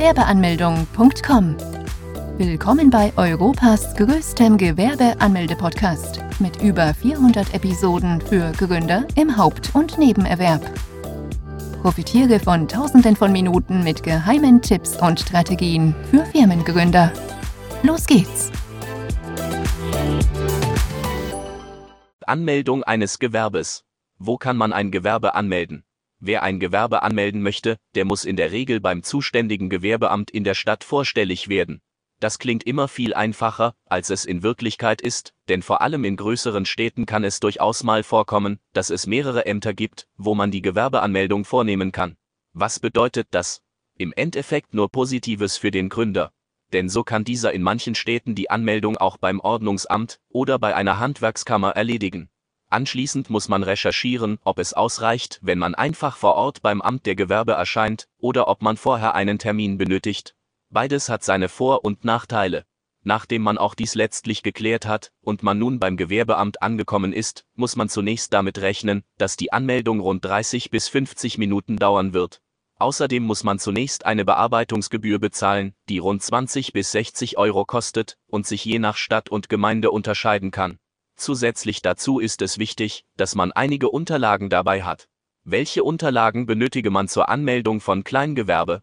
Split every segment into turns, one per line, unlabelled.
Gewerbeanmeldung.com. Willkommen bei Europas größtem Gewerbeanmelde-Podcast mit über 400 Episoden für Gründer im Haupt- und Nebenerwerb. Profitiere von Tausenden von Minuten mit geheimen Tipps und Strategien für Firmengründer. Los geht's!
Anmeldung eines Gewerbes. Wo kann man ein Gewerbe anmelden? Wer ein Gewerbe anmelden möchte, der muss in der Regel beim zuständigen Gewerbeamt in der Stadt vorstellig werden. Das klingt immer viel einfacher, als es in Wirklichkeit ist, denn vor allem in größeren Städten kann es durchaus mal vorkommen, dass es mehrere Ämter gibt, wo man die Gewerbeanmeldung vornehmen kann. Was bedeutet das? Im Endeffekt nur Positives für den Gründer. Denn so kann dieser in manchen Städten die Anmeldung auch beim Ordnungsamt oder bei einer Handwerkskammer erledigen. Anschließend muss man recherchieren, ob es ausreicht, wenn man einfach vor Ort beim Amt der Gewerbe erscheint, oder ob man vorher einen Termin benötigt, Beides hat seine Vor- und Nachteile. Nachdem man auch dies letztlich geklärt hat und man nun beim Gewerbeamt angekommen ist, muss man zunächst damit rechnen, dass die Anmeldung rund 30 bis 50 Minuten dauern wird. Außerdem muss man zunächst eine Bearbeitungsgebühr bezahlen, die rund 20 bis 60 Euro kostet und sich je nach Stadt und Gemeinde unterscheiden kann. Zusätzlich dazu ist es wichtig, dass man einige Unterlagen dabei hat. Welche Unterlagen benötige man zur Anmeldung von Kleingewerbe,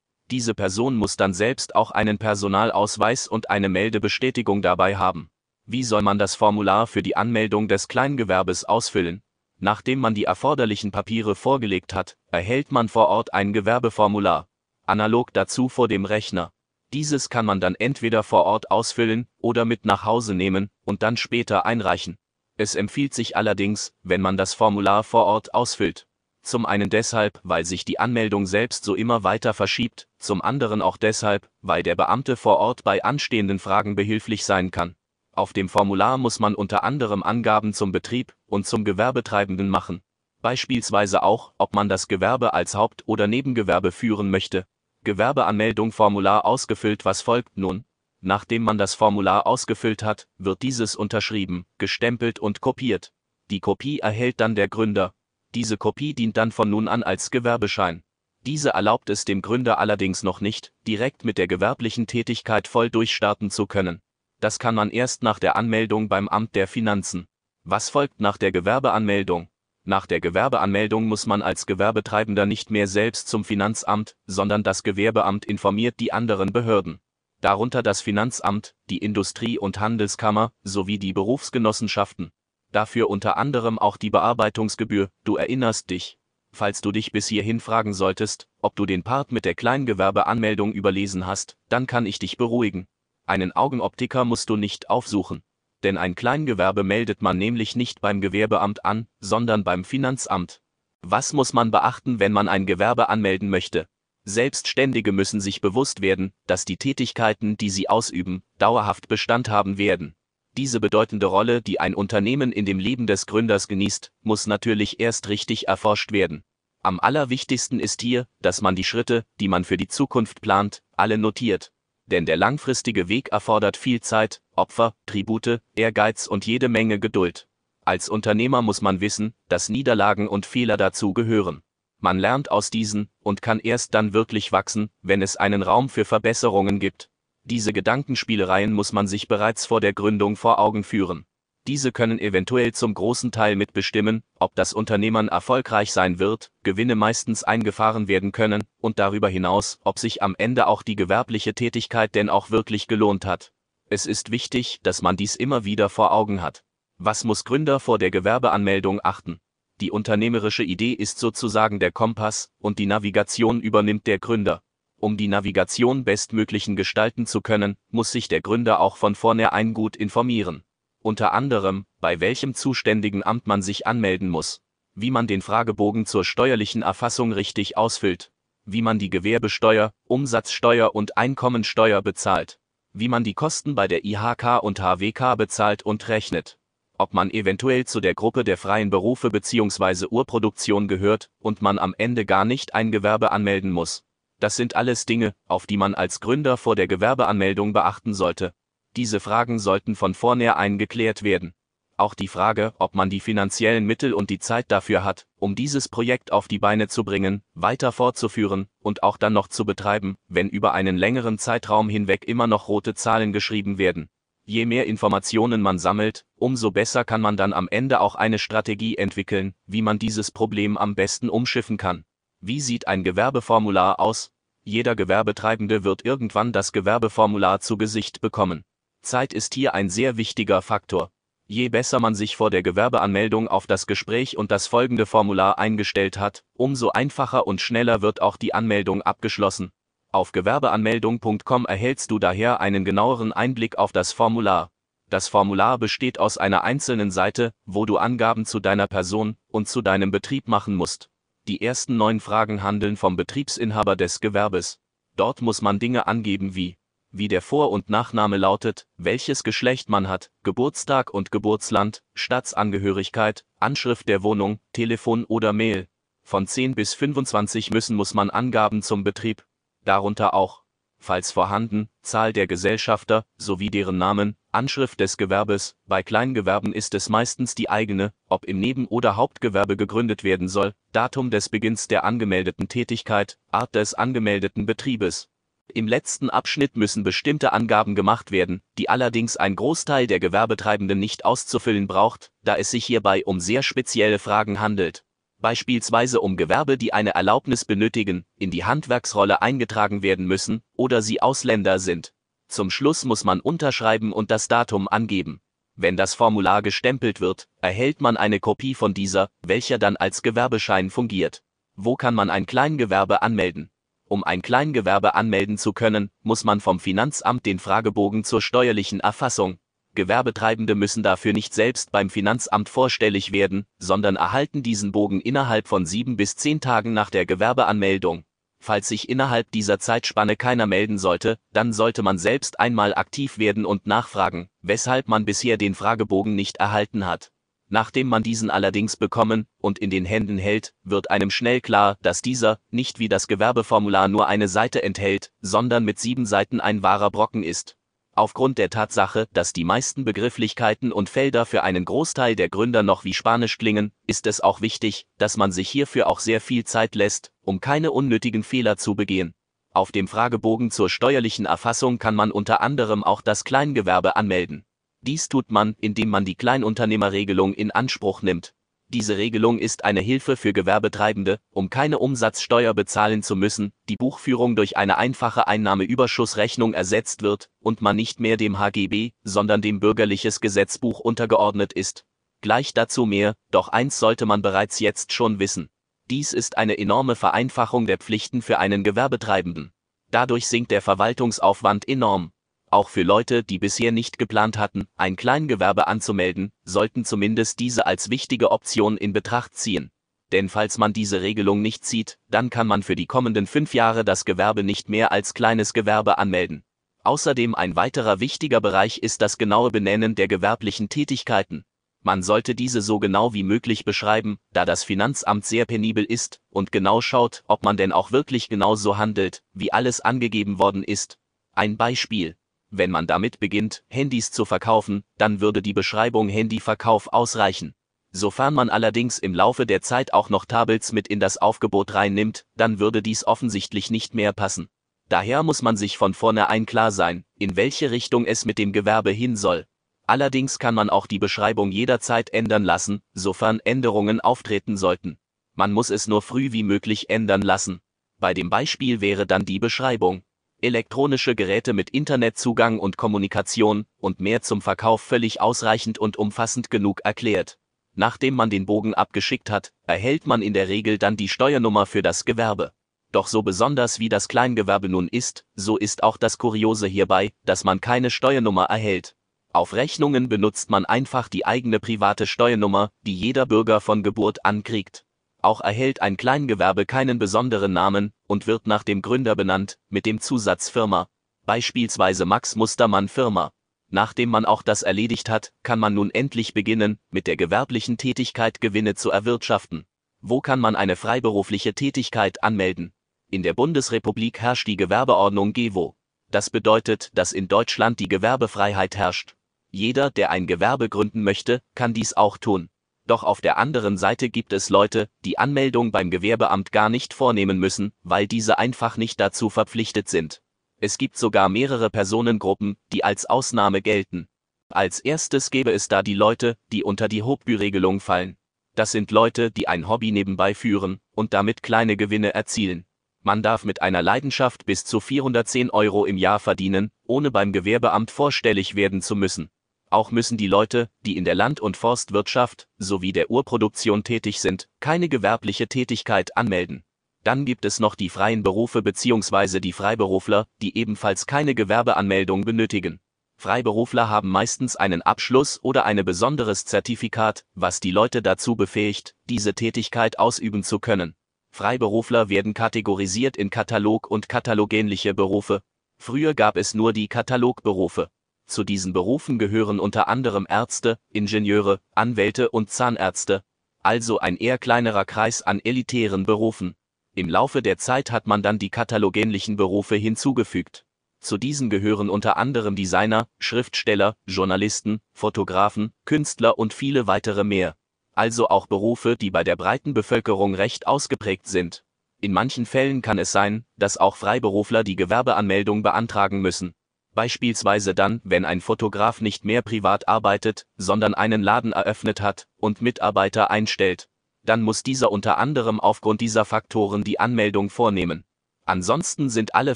Diese Person muss dann selbst auch einen Personalausweis und eine Meldebestätigung dabei haben. Wie soll man das Formular für die Anmeldung des Kleingewerbes ausfüllen? Nachdem man die erforderlichen Papiere vorgelegt hat, erhält man vor Ort ein Gewerbeformular. Analog dazu vor dem Rechner. Dieses kann man dann entweder vor Ort ausfüllen oder mit nach Hause nehmen und dann später einreichen. Es empfiehlt sich allerdings, wenn man das Formular vor Ort ausfüllt. Zum einen deshalb, weil sich die Anmeldung selbst so immer weiter verschiebt, zum anderen auch deshalb, weil der Beamte vor Ort bei anstehenden Fragen behilflich sein kann. Auf dem Formular muss man unter anderem Angaben zum Betrieb und zum Gewerbetreibenden machen. Beispielsweise auch, ob man das Gewerbe als Haupt- oder Nebengewerbe führen möchte, Gewerbeanmeldung Formular ausgefüllt Was folgt nun? Nachdem man das Formular ausgefüllt hat, wird dieses unterschrieben, gestempelt und kopiert. Die Kopie erhält dann der Gründer. Diese Kopie dient dann von nun an als Gewerbeschein. Diese erlaubt es dem Gründer allerdings noch nicht, direkt mit der gewerblichen Tätigkeit voll durchstarten zu können. Das kann man erst nach der Anmeldung beim Amt der Finanzen. Was folgt nach der Gewerbeanmeldung? Nach der Gewerbeanmeldung muss man als Gewerbetreibender nicht mehr selbst zum Finanzamt, sondern das Gewerbeamt informiert die anderen Behörden. Darunter das Finanzamt, die Industrie- und Handelskammer sowie die Berufsgenossenschaften. Dafür unter anderem auch die Bearbeitungsgebühr, du erinnerst dich. Falls du dich bis hierhin fragen solltest, ob du den Part mit der Kleingewerbeanmeldung überlesen hast, dann kann ich dich beruhigen. Einen Augenoptiker musst du nicht aufsuchen denn ein Kleingewerbe meldet man nämlich nicht beim Gewerbeamt an, sondern beim Finanzamt. Was muss man beachten, wenn man ein Gewerbe anmelden möchte? Selbstständige müssen sich bewusst werden, dass die Tätigkeiten, die sie ausüben, dauerhaft Bestand haben werden. Diese bedeutende Rolle, die ein Unternehmen in dem Leben des Gründers genießt, muss natürlich erst richtig erforscht werden. Am allerwichtigsten ist hier, dass man die Schritte, die man für die Zukunft plant, alle notiert denn der langfristige Weg erfordert viel Zeit, Opfer, Tribute, Ehrgeiz und jede Menge Geduld. Als Unternehmer muss man wissen, dass Niederlagen und Fehler dazu gehören. Man lernt aus diesen und kann erst dann wirklich wachsen, wenn es einen Raum für Verbesserungen gibt. Diese Gedankenspielereien muss man sich bereits vor der Gründung vor Augen führen. Diese können eventuell zum großen Teil mitbestimmen, ob das Unternehmen erfolgreich sein wird, Gewinne meistens eingefahren werden können und darüber hinaus, ob sich am Ende auch die gewerbliche Tätigkeit denn auch wirklich gelohnt hat. Es ist wichtig, dass man dies immer wieder vor Augen hat. Was muss Gründer vor der Gewerbeanmeldung achten? Die unternehmerische Idee ist sozusagen der Kompass und die Navigation übernimmt der Gründer. Um die Navigation bestmöglichen gestalten zu können, muss sich der Gründer auch von vornherein gut informieren unter anderem, bei welchem zuständigen Amt man sich anmelden muss, wie man den Fragebogen zur steuerlichen Erfassung richtig ausfüllt, wie man die Gewerbesteuer, Umsatzsteuer und Einkommensteuer bezahlt, wie man die Kosten bei der IHK und HWK bezahlt und rechnet, ob man eventuell zu der Gruppe der freien Berufe bzw. Urproduktion gehört und man am Ende gar nicht ein Gewerbe anmelden muss. Das sind alles Dinge, auf die man als Gründer vor der Gewerbeanmeldung beachten sollte. Diese Fragen sollten von vornherein geklärt werden auch die Frage, ob man die finanziellen Mittel und die Zeit dafür hat, um dieses Projekt auf die Beine zu bringen, weiter fortzuführen und auch dann noch zu betreiben, wenn über einen längeren Zeitraum hinweg immer noch rote Zahlen geschrieben werden. Je mehr Informationen man sammelt, umso besser kann man dann am Ende auch eine Strategie entwickeln, wie man dieses Problem am besten umschiffen kann. Wie sieht ein Gewerbeformular aus? Jeder Gewerbetreibende wird irgendwann das Gewerbeformular zu Gesicht bekommen. Zeit ist hier ein sehr wichtiger Faktor. Je besser man sich vor der Gewerbeanmeldung auf das Gespräch und das folgende Formular eingestellt hat, umso einfacher und schneller wird auch die Anmeldung abgeschlossen. Auf gewerbeanmeldung.com erhältst du daher einen genaueren Einblick auf das Formular. Das Formular besteht aus einer einzelnen Seite, wo du Angaben zu deiner Person und zu deinem Betrieb machen musst. Die ersten neun Fragen handeln vom Betriebsinhaber des Gewerbes. Dort muss man Dinge angeben wie wie der Vor- und Nachname lautet, welches Geschlecht man hat, Geburtstag und Geburtsland, Staatsangehörigkeit, Anschrift der Wohnung, Telefon oder Mail. Von 10 bis 25 müssen muss man Angaben zum Betrieb, darunter auch, falls vorhanden, Zahl der Gesellschafter sowie deren Namen, Anschrift des Gewerbes, bei Kleingewerben ist es meistens die eigene, ob im Neben- oder Hauptgewerbe gegründet werden soll, Datum des Beginns der angemeldeten Tätigkeit, Art des angemeldeten Betriebes, im letzten Abschnitt müssen bestimmte Angaben gemacht werden, die allerdings ein Großteil der Gewerbetreibenden nicht auszufüllen braucht, da es sich hierbei um sehr spezielle Fragen handelt. Beispielsweise um Gewerbe, die eine Erlaubnis benötigen, in die Handwerksrolle eingetragen werden müssen oder sie Ausländer sind. Zum Schluss muss man unterschreiben und das Datum angeben. Wenn das Formular gestempelt wird, erhält man eine Kopie von dieser, welcher dann als Gewerbeschein fungiert. Wo kann man ein Kleingewerbe anmelden? Um ein Kleingewerbe anmelden zu können, muss man vom Finanzamt den Fragebogen zur steuerlichen Erfassung. Gewerbetreibende müssen dafür nicht selbst beim Finanzamt vorstellig werden, sondern erhalten diesen Bogen innerhalb von sieben bis zehn Tagen nach der Gewerbeanmeldung. Falls sich innerhalb dieser Zeitspanne keiner melden sollte, dann sollte man selbst einmal aktiv werden und nachfragen, weshalb man bisher den Fragebogen nicht erhalten hat. Nachdem man diesen allerdings bekommen und in den Händen hält, wird einem schnell klar, dass dieser nicht wie das Gewerbeformular nur eine Seite enthält, sondern mit sieben Seiten ein wahrer Brocken ist. Aufgrund der Tatsache, dass die meisten Begrifflichkeiten und Felder für einen Großteil der Gründer noch wie Spanisch klingen, ist es auch wichtig, dass man sich hierfür auch sehr viel Zeit lässt, um keine unnötigen Fehler zu begehen. Auf dem Fragebogen zur steuerlichen Erfassung kann man unter anderem auch das Kleingewerbe anmelden. Dies tut man, indem man die Kleinunternehmerregelung in Anspruch nimmt. Diese Regelung ist eine Hilfe für Gewerbetreibende, um keine Umsatzsteuer bezahlen zu müssen, die Buchführung durch eine einfache Einnahmeüberschussrechnung ersetzt wird und man nicht mehr dem HGB, sondern dem Bürgerliches Gesetzbuch untergeordnet ist. Gleich dazu mehr, doch eins sollte man bereits jetzt schon wissen. Dies ist eine enorme Vereinfachung der Pflichten für einen Gewerbetreibenden. Dadurch sinkt der Verwaltungsaufwand enorm. Auch für Leute, die bisher nicht geplant hatten, ein Kleingewerbe anzumelden, sollten zumindest diese als wichtige Option in Betracht ziehen. Denn falls man diese Regelung nicht zieht, dann kann man für die kommenden fünf Jahre das Gewerbe nicht mehr als kleines Gewerbe anmelden. Außerdem ein weiterer wichtiger Bereich ist das genaue Benennen der gewerblichen Tätigkeiten. Man sollte diese so genau wie möglich beschreiben, da das Finanzamt sehr penibel ist und genau schaut, ob man denn auch wirklich genau so handelt, wie alles angegeben worden ist. Ein Beispiel. Wenn man damit beginnt, Handys zu verkaufen, dann würde die Beschreibung Handyverkauf ausreichen. Sofern man allerdings im Laufe der Zeit auch noch Tablets mit in das Aufgebot reinnimmt, dann würde dies offensichtlich nicht mehr passen. Daher muss man sich von vornherein klar sein, in welche Richtung es mit dem Gewerbe hin soll. Allerdings kann man auch die Beschreibung jederzeit ändern lassen, sofern Änderungen auftreten sollten. Man muss es nur früh wie möglich ändern lassen. Bei dem Beispiel wäre dann die Beschreibung elektronische Geräte mit Internetzugang und Kommunikation und mehr zum Verkauf völlig ausreichend und umfassend genug erklärt. Nachdem man den Bogen abgeschickt hat, erhält man in der Regel dann die Steuernummer für das Gewerbe. Doch so besonders wie das Kleingewerbe nun ist, so ist auch das Kuriose hierbei, dass man keine Steuernummer erhält. Auf Rechnungen benutzt man einfach die eigene private Steuernummer, die jeder Bürger von Geburt an kriegt. Auch erhält ein Kleingewerbe keinen besonderen Namen und wird nach dem Gründer benannt, mit dem Zusatz Firma, beispielsweise Max Mustermann Firma. Nachdem man auch das erledigt hat, kann man nun endlich beginnen, mit der gewerblichen Tätigkeit Gewinne zu erwirtschaften. Wo kann man eine freiberufliche Tätigkeit anmelden? In der Bundesrepublik herrscht die Gewerbeordnung GEWO. Das bedeutet, dass in Deutschland die Gewerbefreiheit herrscht. Jeder, der ein Gewerbe gründen möchte, kann dies auch tun. Doch auf der anderen Seite gibt es Leute, die Anmeldung beim Gewerbeamt gar nicht vornehmen müssen, weil diese einfach nicht dazu verpflichtet sind. Es gibt sogar mehrere Personengruppen, die als Ausnahme gelten. Als erstes gäbe es da die Leute, die unter die Hochbüregelung fallen. Das sind Leute, die ein Hobby nebenbei führen und damit kleine Gewinne erzielen. Man darf mit einer Leidenschaft bis zu 410 Euro im Jahr verdienen, ohne beim Gewerbeamt vorstellig werden zu müssen. Auch müssen die Leute, die in der Land- und Forstwirtschaft sowie der Urproduktion tätig sind, keine gewerbliche Tätigkeit anmelden. Dann gibt es noch die freien Berufe bzw. die Freiberufler, die ebenfalls keine Gewerbeanmeldung benötigen. Freiberufler haben meistens einen Abschluss oder ein besonderes Zertifikat, was die Leute dazu befähigt, diese Tätigkeit ausüben zu können. Freiberufler werden kategorisiert in Katalog- und katalogähnliche Berufe. Früher gab es nur die Katalogberufe. Zu diesen Berufen gehören unter anderem Ärzte, Ingenieure, Anwälte und Zahnärzte, also ein eher kleinerer Kreis an elitären Berufen. Im Laufe der Zeit hat man dann die katalogähnlichen Berufe hinzugefügt. Zu diesen gehören unter anderem Designer, Schriftsteller, Journalisten, Fotografen, Künstler und viele weitere mehr. Also auch Berufe, die bei der breiten Bevölkerung recht ausgeprägt sind. In manchen Fällen kann es sein, dass auch Freiberufler die Gewerbeanmeldung beantragen müssen. Beispielsweise dann, wenn ein Fotograf nicht mehr privat arbeitet, sondern einen Laden eröffnet hat und Mitarbeiter einstellt. Dann muss dieser unter anderem aufgrund dieser Faktoren die Anmeldung vornehmen. Ansonsten sind alle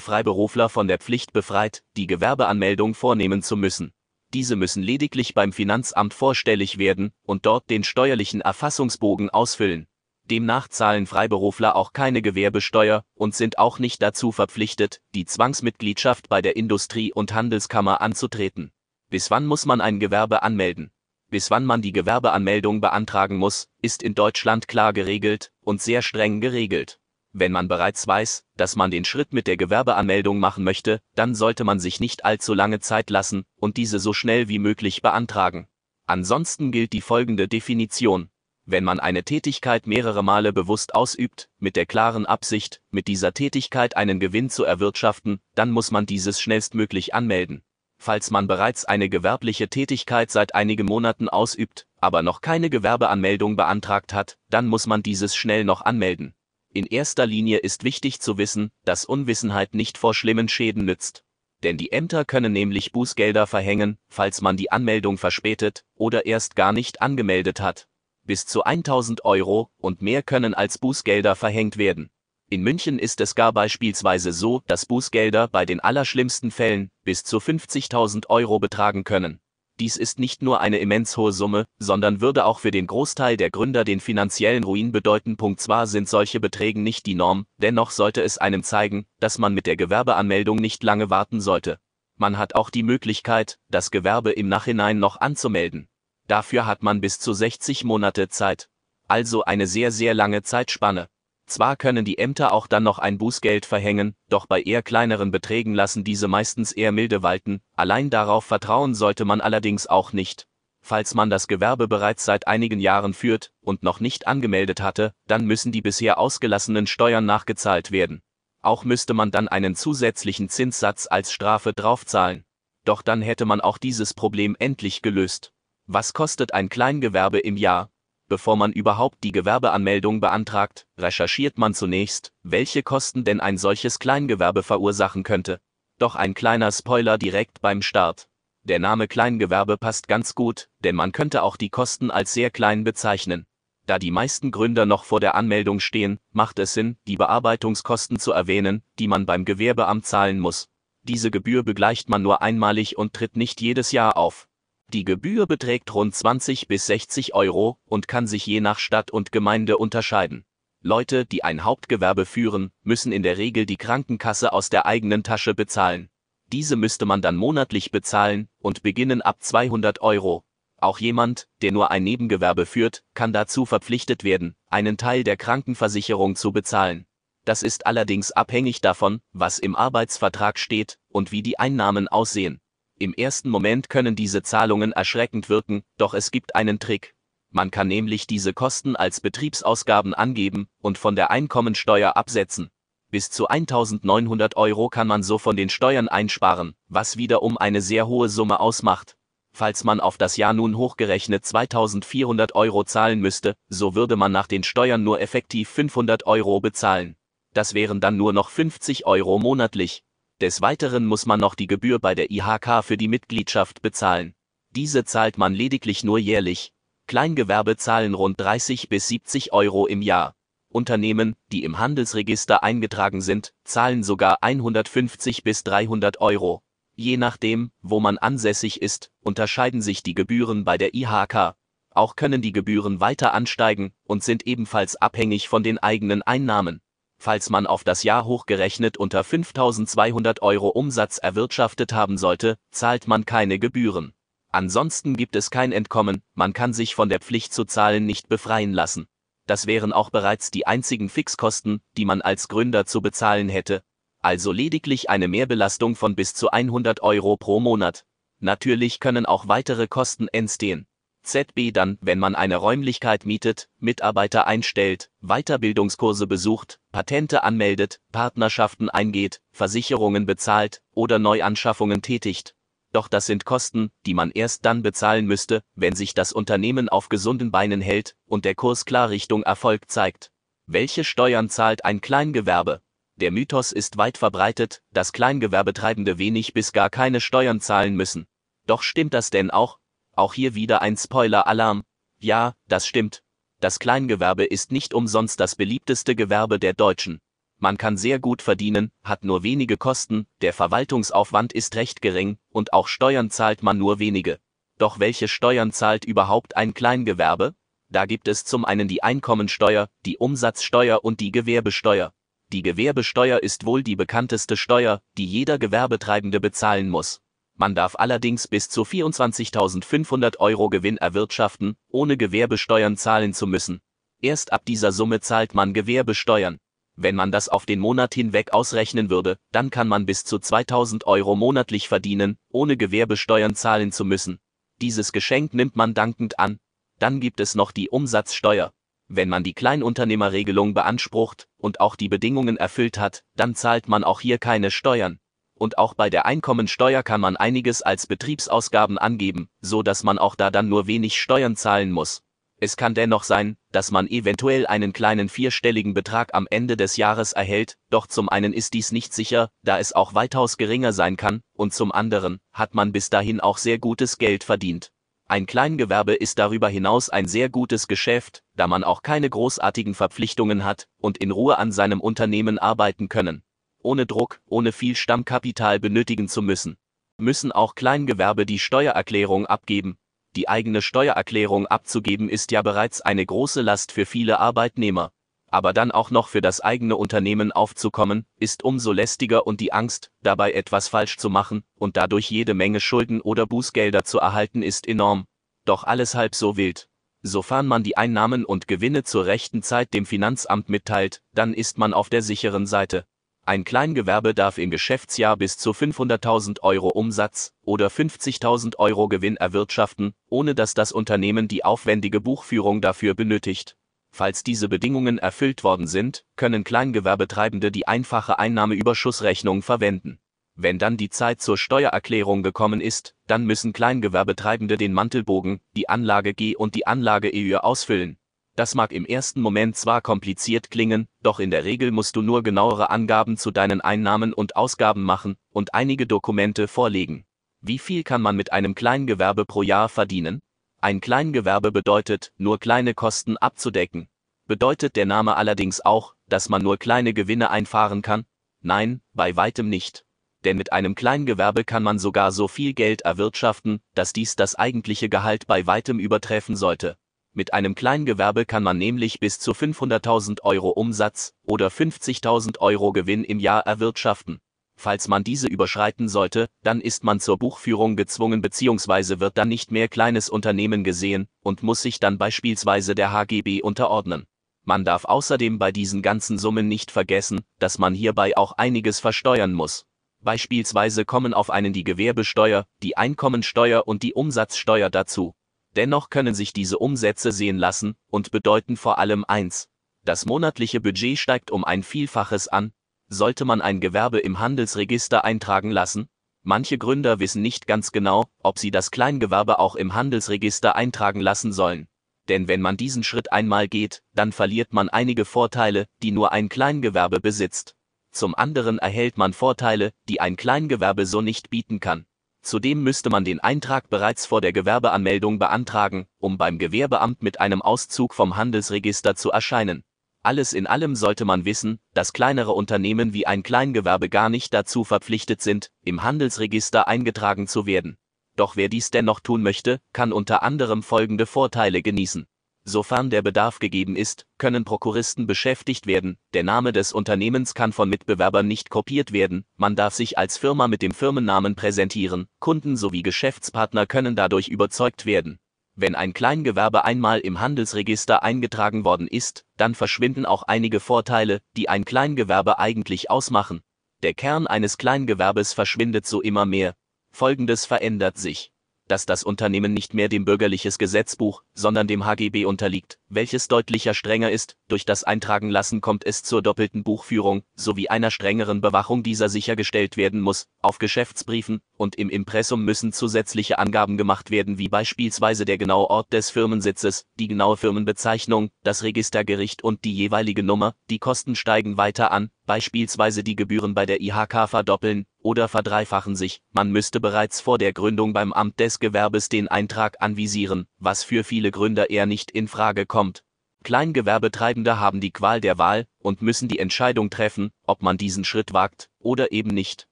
Freiberufler von der Pflicht befreit, die Gewerbeanmeldung vornehmen zu müssen. Diese müssen lediglich beim Finanzamt vorstellig werden und dort den steuerlichen Erfassungsbogen ausfüllen. Demnach zahlen Freiberufler auch keine Gewerbesteuer und sind auch nicht dazu verpflichtet, die Zwangsmitgliedschaft bei der Industrie- und Handelskammer anzutreten. Bis wann muss man ein Gewerbe anmelden? Bis wann man die Gewerbeanmeldung beantragen muss, ist in Deutschland klar geregelt und sehr streng geregelt. Wenn man bereits weiß, dass man den Schritt mit der Gewerbeanmeldung machen möchte, dann sollte man sich nicht allzu lange Zeit lassen und diese so schnell wie möglich beantragen. Ansonsten gilt die folgende Definition. Wenn man eine Tätigkeit mehrere Male bewusst ausübt, mit der klaren Absicht, mit dieser Tätigkeit einen Gewinn zu erwirtschaften, dann muss man dieses schnellstmöglich anmelden. Falls man bereits eine gewerbliche Tätigkeit seit einigen Monaten ausübt, aber noch keine Gewerbeanmeldung beantragt hat, dann muss man dieses schnell noch anmelden. In erster Linie ist wichtig zu wissen, dass Unwissenheit nicht vor schlimmen Schäden nützt. Denn die Ämter können nämlich Bußgelder verhängen, falls man die Anmeldung verspätet oder erst gar nicht angemeldet hat bis zu 1000 Euro und mehr können als Bußgelder verhängt werden. In München ist es gar beispielsweise so, dass Bußgelder bei den allerschlimmsten Fällen bis zu 50.000 Euro betragen können. Dies ist nicht nur eine immens hohe Summe, sondern würde auch für den Großteil der Gründer den finanziellen Ruin bedeuten. Punkt zwar sind solche Beträge nicht die Norm, dennoch sollte es einem zeigen, dass man mit der Gewerbeanmeldung nicht lange warten sollte. Man hat auch die Möglichkeit, das Gewerbe im Nachhinein noch anzumelden. Dafür hat man bis zu 60 Monate Zeit. Also eine sehr, sehr lange Zeitspanne. Zwar können die Ämter auch dann noch ein Bußgeld verhängen, doch bei eher kleineren Beträgen lassen diese meistens eher milde walten, allein darauf vertrauen sollte man allerdings auch nicht. Falls man das Gewerbe bereits seit einigen Jahren führt und noch nicht angemeldet hatte, dann müssen die bisher ausgelassenen Steuern nachgezahlt werden. Auch müsste man dann einen zusätzlichen Zinssatz als Strafe draufzahlen. Doch dann hätte man auch dieses Problem endlich gelöst. Was kostet ein Kleingewerbe im Jahr? Bevor man überhaupt die Gewerbeanmeldung beantragt, recherchiert man zunächst, welche Kosten denn ein solches Kleingewerbe verursachen könnte. Doch ein kleiner Spoiler direkt beim Start. Der Name Kleingewerbe passt ganz gut, denn man könnte auch die Kosten als sehr klein bezeichnen. Da die meisten Gründer noch vor der Anmeldung stehen, macht es Sinn, die Bearbeitungskosten zu erwähnen, die man beim Gewerbeamt zahlen muss. Diese Gebühr begleicht man nur einmalig und tritt nicht jedes Jahr auf. Die Gebühr beträgt rund 20 bis 60 Euro und kann sich je nach Stadt und Gemeinde unterscheiden. Leute, die ein Hauptgewerbe führen, müssen in der Regel die Krankenkasse aus der eigenen Tasche bezahlen. Diese müsste man dann monatlich bezahlen und beginnen ab 200 Euro. Auch jemand, der nur ein Nebengewerbe führt, kann dazu verpflichtet werden, einen Teil der Krankenversicherung zu bezahlen. Das ist allerdings abhängig davon, was im Arbeitsvertrag steht und wie die Einnahmen aussehen. Im ersten Moment können diese Zahlungen erschreckend wirken, doch es gibt einen Trick. Man kann nämlich diese Kosten als Betriebsausgaben angeben und von der Einkommensteuer absetzen. Bis zu 1900 Euro kann man so von den Steuern einsparen, was wiederum eine sehr hohe Summe ausmacht. Falls man auf das Jahr nun hochgerechnet 2400 Euro zahlen müsste, so würde man nach den Steuern nur effektiv 500 Euro bezahlen. Das wären dann nur noch 50 Euro monatlich. Des Weiteren muss man noch die Gebühr bei der IHK für die Mitgliedschaft bezahlen. Diese zahlt man lediglich nur jährlich. Kleingewerbe zahlen rund 30 bis 70 Euro im Jahr. Unternehmen, die im Handelsregister eingetragen sind, zahlen sogar 150 bis 300 Euro. Je nachdem, wo man ansässig ist, unterscheiden sich die Gebühren bei der IHK. Auch können die Gebühren weiter ansteigen und sind ebenfalls abhängig von den eigenen Einnahmen. Falls man auf das Jahr hochgerechnet unter 5200 Euro Umsatz erwirtschaftet haben sollte, zahlt man keine Gebühren. Ansonsten gibt es kein Entkommen, man kann sich von der Pflicht zu zahlen nicht befreien lassen das wären auch bereits die einzigen Fixkosten, die man als Gründer zu bezahlen hätte, also lediglich eine Mehrbelastung von bis zu 100 Euro pro Monat. Natürlich können auch weitere Kosten entstehen. ZB dann, wenn man eine Räumlichkeit mietet, Mitarbeiter einstellt, Weiterbildungskurse besucht, Patente anmeldet, Partnerschaften eingeht, Versicherungen bezahlt oder Neuanschaffungen tätigt doch das sind Kosten, die man erst dann bezahlen müsste, wenn sich das Unternehmen auf gesunden Beinen hält und der Kurs klar Richtung Erfolg zeigt. Welche Steuern zahlt ein Kleingewerbe? Der Mythos ist weit verbreitet, dass Kleingewerbetreibende wenig bis gar keine Steuern zahlen müssen. Doch stimmt das denn auch? Auch hier wieder ein Spoiler-Alarm. Ja, das stimmt. Das Kleingewerbe ist nicht umsonst das beliebteste Gewerbe der Deutschen. Man kann sehr gut verdienen, hat nur wenige Kosten, der Verwaltungsaufwand ist recht gering und auch Steuern zahlt man nur wenige. Doch welche Steuern zahlt überhaupt ein Kleingewerbe? Da gibt es zum einen die Einkommensteuer, die Umsatzsteuer und die Gewerbesteuer. Die Gewerbesteuer ist wohl die bekannteste Steuer, die jeder Gewerbetreibende bezahlen muss. Man darf allerdings bis zu 24.500 Euro Gewinn erwirtschaften, ohne Gewerbesteuern zahlen zu müssen. Erst ab dieser Summe zahlt man Gewerbesteuern. Wenn man das auf den Monat hinweg ausrechnen würde, dann kann man bis zu 2000 Euro monatlich verdienen, ohne Gewerbesteuern zahlen zu müssen. Dieses Geschenk nimmt man dankend an. Dann gibt es noch die Umsatzsteuer. Wenn man die Kleinunternehmerregelung beansprucht und auch die Bedingungen erfüllt hat, dann zahlt man auch hier keine Steuern. Und auch bei der Einkommensteuer kann man einiges als Betriebsausgaben angeben, so dass man auch da dann nur wenig Steuern zahlen muss. Es kann dennoch sein, dass man eventuell einen kleinen vierstelligen Betrag am Ende des Jahres erhält, doch zum einen ist dies nicht sicher, da es auch weitaus geringer sein kann, und zum anderen hat man bis dahin auch sehr gutes Geld verdient. Ein Kleingewerbe ist darüber hinaus ein sehr gutes Geschäft, da man auch keine großartigen Verpflichtungen hat und in Ruhe an seinem Unternehmen arbeiten können. Ohne Druck, ohne viel Stammkapital benötigen zu müssen. Müssen auch Kleingewerbe die Steuererklärung abgeben, die eigene Steuererklärung abzugeben ist ja bereits eine große Last für viele Arbeitnehmer. Aber dann auch noch für das eigene Unternehmen aufzukommen, ist umso lästiger und die Angst, dabei etwas falsch zu machen und dadurch jede Menge Schulden oder Bußgelder zu erhalten, ist enorm. Doch alles halb so wild. Sofern man die Einnahmen und Gewinne zur rechten Zeit dem Finanzamt mitteilt, dann ist man auf der sicheren Seite. Ein Kleingewerbe darf im Geschäftsjahr bis zu 500.000 Euro Umsatz oder 50.000 Euro Gewinn erwirtschaften, ohne dass das Unternehmen die aufwendige Buchführung dafür benötigt. Falls diese Bedingungen erfüllt worden sind, können Kleingewerbetreibende die einfache Einnahmeüberschussrechnung verwenden. Wenn dann die Zeit zur Steuererklärung gekommen ist, dann müssen Kleingewerbetreibende den Mantelbogen, die Anlage G und die Anlage EÜ ausfüllen. Das mag im ersten Moment zwar kompliziert klingen, doch in der Regel musst du nur genauere Angaben zu deinen Einnahmen und Ausgaben machen und einige Dokumente vorlegen. Wie viel kann man mit einem Kleingewerbe pro Jahr verdienen? Ein Kleingewerbe bedeutet, nur kleine Kosten abzudecken. Bedeutet der Name allerdings auch, dass man nur kleine Gewinne einfahren kann? Nein, bei weitem nicht. Denn mit einem Kleingewerbe kann man sogar so viel Geld erwirtschaften, dass dies das eigentliche Gehalt bei weitem übertreffen sollte. Mit einem Kleingewerbe kann man nämlich bis zu 500.000 Euro Umsatz oder 50.000 Euro Gewinn im Jahr erwirtschaften. Falls man diese überschreiten sollte, dann ist man zur Buchführung gezwungen bzw. wird dann nicht mehr kleines Unternehmen gesehen und muss sich dann beispielsweise der HGB unterordnen. Man darf außerdem bei diesen ganzen Summen nicht vergessen, dass man hierbei auch einiges versteuern muss. Beispielsweise kommen auf einen die Gewerbesteuer, die Einkommensteuer und die Umsatzsteuer dazu. Dennoch können sich diese Umsätze sehen lassen und bedeuten vor allem eins. Das monatliche Budget steigt um ein Vielfaches an, sollte man ein Gewerbe im Handelsregister eintragen lassen? Manche Gründer wissen nicht ganz genau, ob sie das Kleingewerbe auch im Handelsregister eintragen lassen sollen. Denn wenn man diesen Schritt einmal geht, dann verliert man einige Vorteile, die nur ein Kleingewerbe besitzt. Zum anderen erhält man Vorteile, die ein Kleingewerbe so nicht bieten kann. Zudem müsste man den Eintrag bereits vor der Gewerbeanmeldung beantragen, um beim Gewerbeamt mit einem Auszug vom Handelsregister zu erscheinen. Alles in allem sollte man wissen, dass kleinere Unternehmen wie ein Kleingewerbe gar nicht dazu verpflichtet sind, im Handelsregister eingetragen zu werden. Doch wer dies dennoch tun möchte, kann unter anderem folgende Vorteile genießen. Sofern der Bedarf gegeben ist, können Prokuristen beschäftigt werden, der Name des Unternehmens kann von Mitbewerbern nicht kopiert werden, man darf sich als Firma mit dem Firmennamen präsentieren, Kunden sowie Geschäftspartner können dadurch überzeugt werden. Wenn ein Kleingewerbe einmal im Handelsregister eingetragen worden ist, dann verschwinden auch einige Vorteile, die ein Kleingewerbe eigentlich ausmachen. Der Kern eines Kleingewerbes verschwindet so immer mehr. Folgendes verändert sich dass das Unternehmen nicht mehr dem bürgerliches Gesetzbuch, sondern dem HGB unterliegt, welches deutlicher strenger ist, durch das Eintragen lassen kommt es zur doppelten Buchführung, sowie einer strengeren Bewachung dieser sichergestellt werden muss, auf Geschäftsbriefen und im Impressum müssen zusätzliche Angaben gemacht werden wie beispielsweise der genaue Ort des Firmensitzes, die genaue Firmenbezeichnung, das Registergericht und die jeweilige Nummer, die Kosten steigen weiter an, beispielsweise die Gebühren bei der IHK verdoppeln oder verdreifachen sich, man müsste bereits vor der Gründung beim Amt des Gewerbes den Eintrag anvisieren, was für viele Gründer eher nicht in Frage kommt. Kleingewerbetreibende haben die Qual der Wahl und müssen die Entscheidung treffen, ob man diesen Schritt wagt oder eben nicht.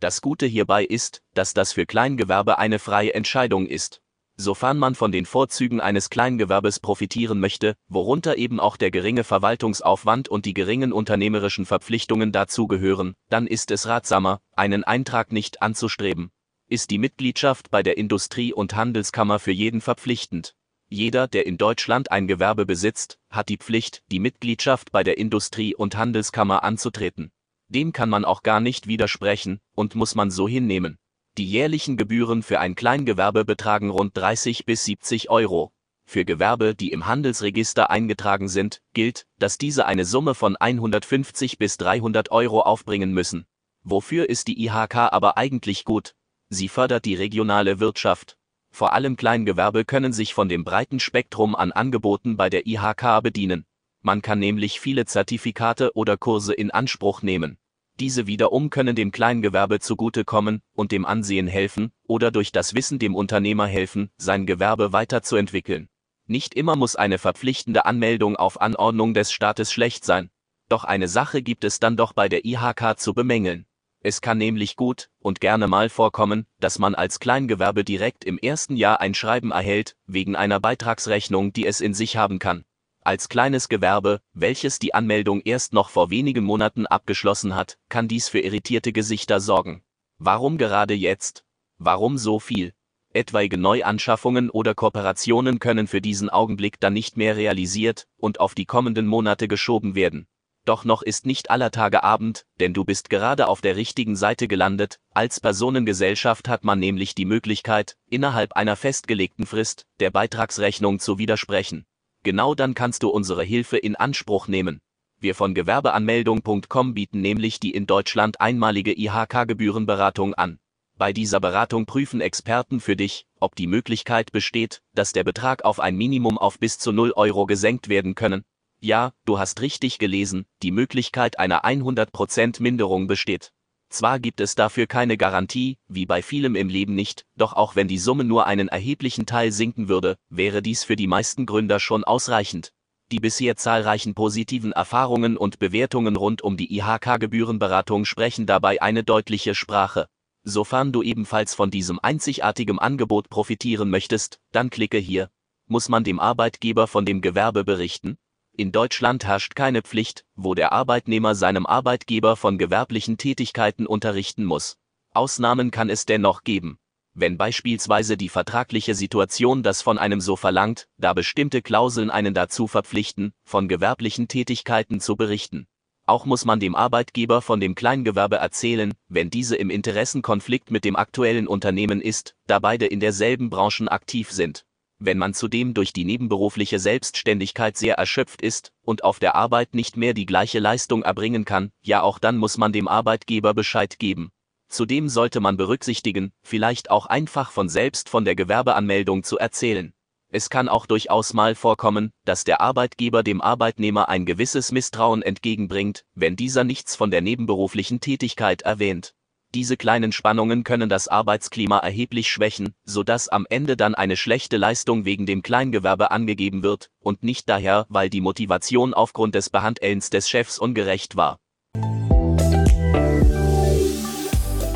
Das Gute hierbei ist, dass das für Kleingewerbe eine freie Entscheidung ist sofern man von den Vorzügen eines Kleingewerbes profitieren möchte, worunter eben auch der geringe Verwaltungsaufwand und die geringen unternehmerischen Verpflichtungen dazugehören, dann ist es ratsamer, einen Eintrag nicht anzustreben. Ist die Mitgliedschaft bei der Industrie- und Handelskammer für jeden verpflichtend. Jeder, der in Deutschland ein Gewerbe besitzt, hat die Pflicht, die Mitgliedschaft bei der Industrie- und Handelskammer anzutreten. Dem kann man auch gar nicht widersprechen und muss man so hinnehmen. Die jährlichen Gebühren für ein Kleingewerbe betragen rund 30 bis 70 Euro. Für Gewerbe, die im Handelsregister eingetragen sind, gilt, dass diese eine Summe von 150 bis 300 Euro aufbringen müssen. Wofür ist die IHK aber eigentlich gut? Sie fördert die regionale Wirtschaft. Vor allem Kleingewerbe können sich von dem breiten Spektrum an Angeboten bei der IHK bedienen. Man kann nämlich viele Zertifikate oder Kurse in Anspruch nehmen. Diese wiederum können dem Kleingewerbe zugutekommen und dem Ansehen helfen oder durch das Wissen dem Unternehmer helfen, sein Gewerbe weiterzuentwickeln. Nicht immer muss eine verpflichtende Anmeldung auf Anordnung des Staates schlecht sein. Doch eine Sache gibt es dann doch bei der IHK zu bemängeln. Es kann nämlich gut und gerne mal vorkommen, dass man als Kleingewerbe direkt im ersten Jahr ein Schreiben erhält, wegen einer Beitragsrechnung, die es in sich haben kann. Als kleines Gewerbe, welches die Anmeldung erst noch vor wenigen Monaten abgeschlossen hat, kann dies für irritierte Gesichter sorgen. Warum gerade jetzt? Warum so viel? Etwaige Neuanschaffungen oder Kooperationen können für diesen Augenblick dann nicht mehr realisiert und auf die kommenden Monate geschoben werden. Doch noch ist nicht aller Tage Abend, denn du bist gerade auf der richtigen Seite gelandet. Als Personengesellschaft hat man nämlich die Möglichkeit, innerhalb einer festgelegten Frist der Beitragsrechnung zu widersprechen. Genau dann kannst du unsere Hilfe in Anspruch nehmen. Wir von Gewerbeanmeldung.com bieten nämlich die in Deutschland einmalige IHK-Gebührenberatung an. Bei dieser Beratung prüfen Experten für dich, ob die Möglichkeit besteht, dass der Betrag auf ein Minimum auf bis zu 0 Euro gesenkt werden können. Ja, du hast richtig gelesen, die Möglichkeit einer 100% Minderung besteht. Zwar gibt es dafür keine Garantie, wie bei vielem im Leben nicht, doch auch wenn die Summe nur einen erheblichen Teil sinken würde, wäre dies für die meisten Gründer schon ausreichend. Die bisher zahlreichen positiven Erfahrungen und Bewertungen rund um die IHK-Gebührenberatung sprechen dabei eine deutliche Sprache. Sofern du ebenfalls von diesem einzigartigen Angebot profitieren möchtest, dann klicke hier. Muss man dem Arbeitgeber von dem Gewerbe berichten? In Deutschland herrscht keine Pflicht, wo der Arbeitnehmer seinem Arbeitgeber von gewerblichen Tätigkeiten unterrichten muss. Ausnahmen kann es dennoch geben. Wenn beispielsweise die vertragliche Situation das von einem so verlangt, da bestimmte Klauseln einen dazu verpflichten, von gewerblichen Tätigkeiten zu berichten. Auch muss man dem Arbeitgeber von dem Kleingewerbe erzählen, wenn diese im Interessenkonflikt mit dem aktuellen Unternehmen ist, da beide in derselben Branchen aktiv sind. Wenn man zudem durch die nebenberufliche Selbstständigkeit sehr erschöpft ist und auf der Arbeit nicht mehr die gleiche Leistung erbringen kann, ja auch dann muss man dem Arbeitgeber Bescheid geben. Zudem sollte man berücksichtigen, vielleicht auch einfach von selbst von der Gewerbeanmeldung zu erzählen. Es kann auch durchaus mal vorkommen, dass der Arbeitgeber dem Arbeitnehmer ein gewisses Misstrauen entgegenbringt, wenn dieser nichts von der nebenberuflichen Tätigkeit erwähnt. Diese kleinen Spannungen können das Arbeitsklima erheblich schwächen, sodass am Ende dann eine schlechte Leistung wegen dem Kleingewerbe angegeben wird und nicht daher, weil die Motivation aufgrund des Behandelns des Chefs ungerecht war.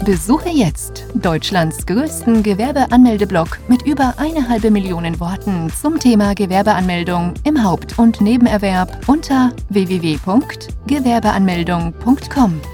Besuche jetzt Deutschlands größten Gewerbeanmeldeblock mit über eine halbe Million Worten zum Thema Gewerbeanmeldung im Haupt- und Nebenerwerb unter www.gewerbeanmeldung.com.